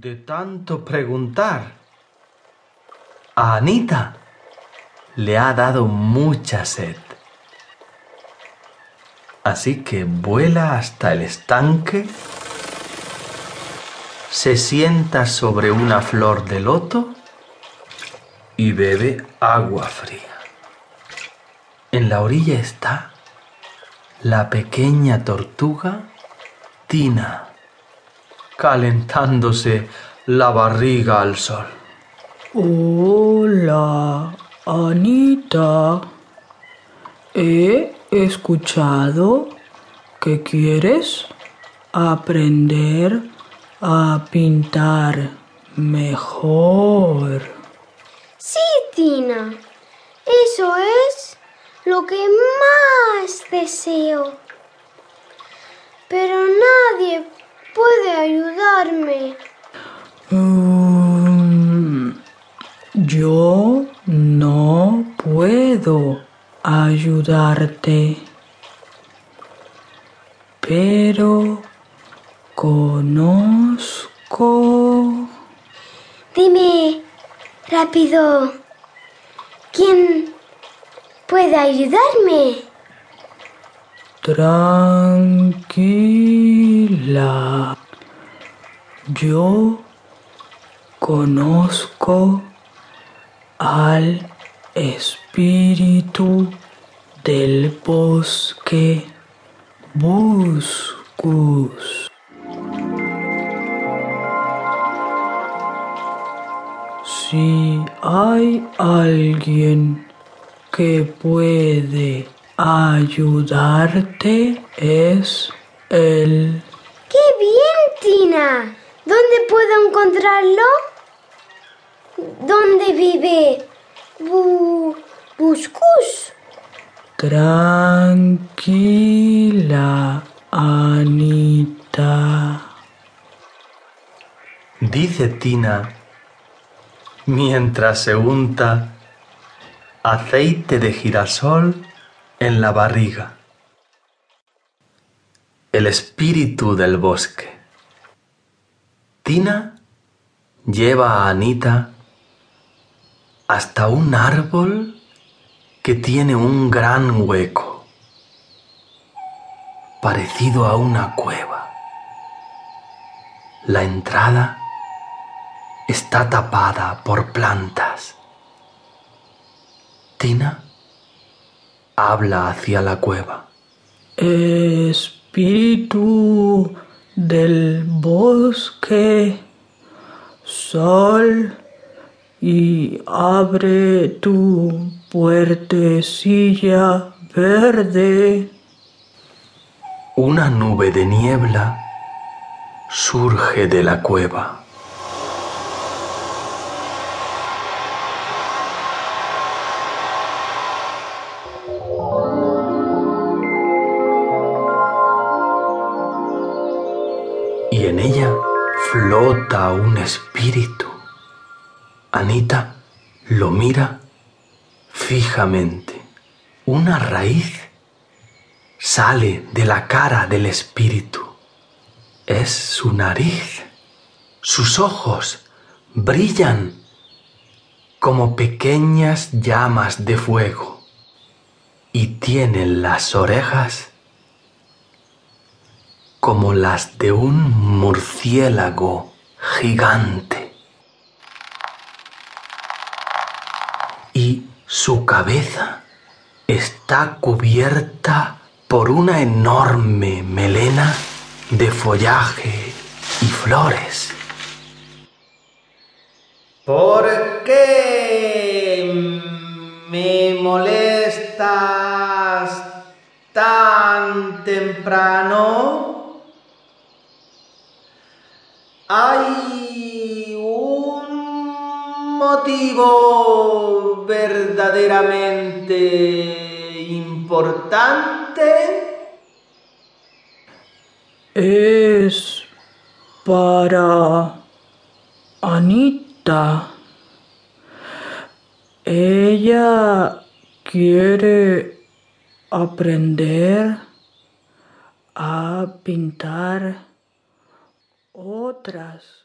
de tanto preguntar. A Anita le ha dado mucha sed. Así que vuela hasta el estanque, se sienta sobre una flor de loto y bebe agua fría. En la orilla está la pequeña tortuga Tina, calentándose la barriga al sol. Hola, Anita. He escuchado que quieres aprender a pintar mejor. Sí, Tina. Eso es lo que más deseo. Pero nadie puede ayudarme. Mm, yo no puedo ayudarte, pero conozco... Dime rápido. ¿Quién puede ayudarme? Tranquila. Yo conozco al espíritu del bosque Buscus. Si hay alguien que puede ayudarte es él. ¡Qué bien, Tina! ¿Dónde puedo encontrarlo? ¿Dónde vive Bu Buscus? Tranquila, Anita. Dice Tina mientras se unta aceite de girasol en la barriga. El espíritu del bosque. Tina lleva a Anita hasta un árbol que tiene un gran hueco, parecido a una cueva. La entrada está tapada por plantas. Tina habla hacia la cueva. Espíritu del bosque, sol y abre tu puertecilla verde. Una nube de niebla surge de la cueva. Y en ella flota un espíritu. Anita lo mira fijamente. Una raíz sale de la cara del espíritu. Es su nariz. Sus ojos brillan como pequeñas llamas de fuego y tienen las orejas como las de un murciélago gigante. Y su cabeza está cubierta por una enorme melena de follaje y flores. ¿Por qué me molestas tan temprano? ¿Hay un motivo verdaderamente importante? Es para Anita. Ella quiere aprender a pintar otras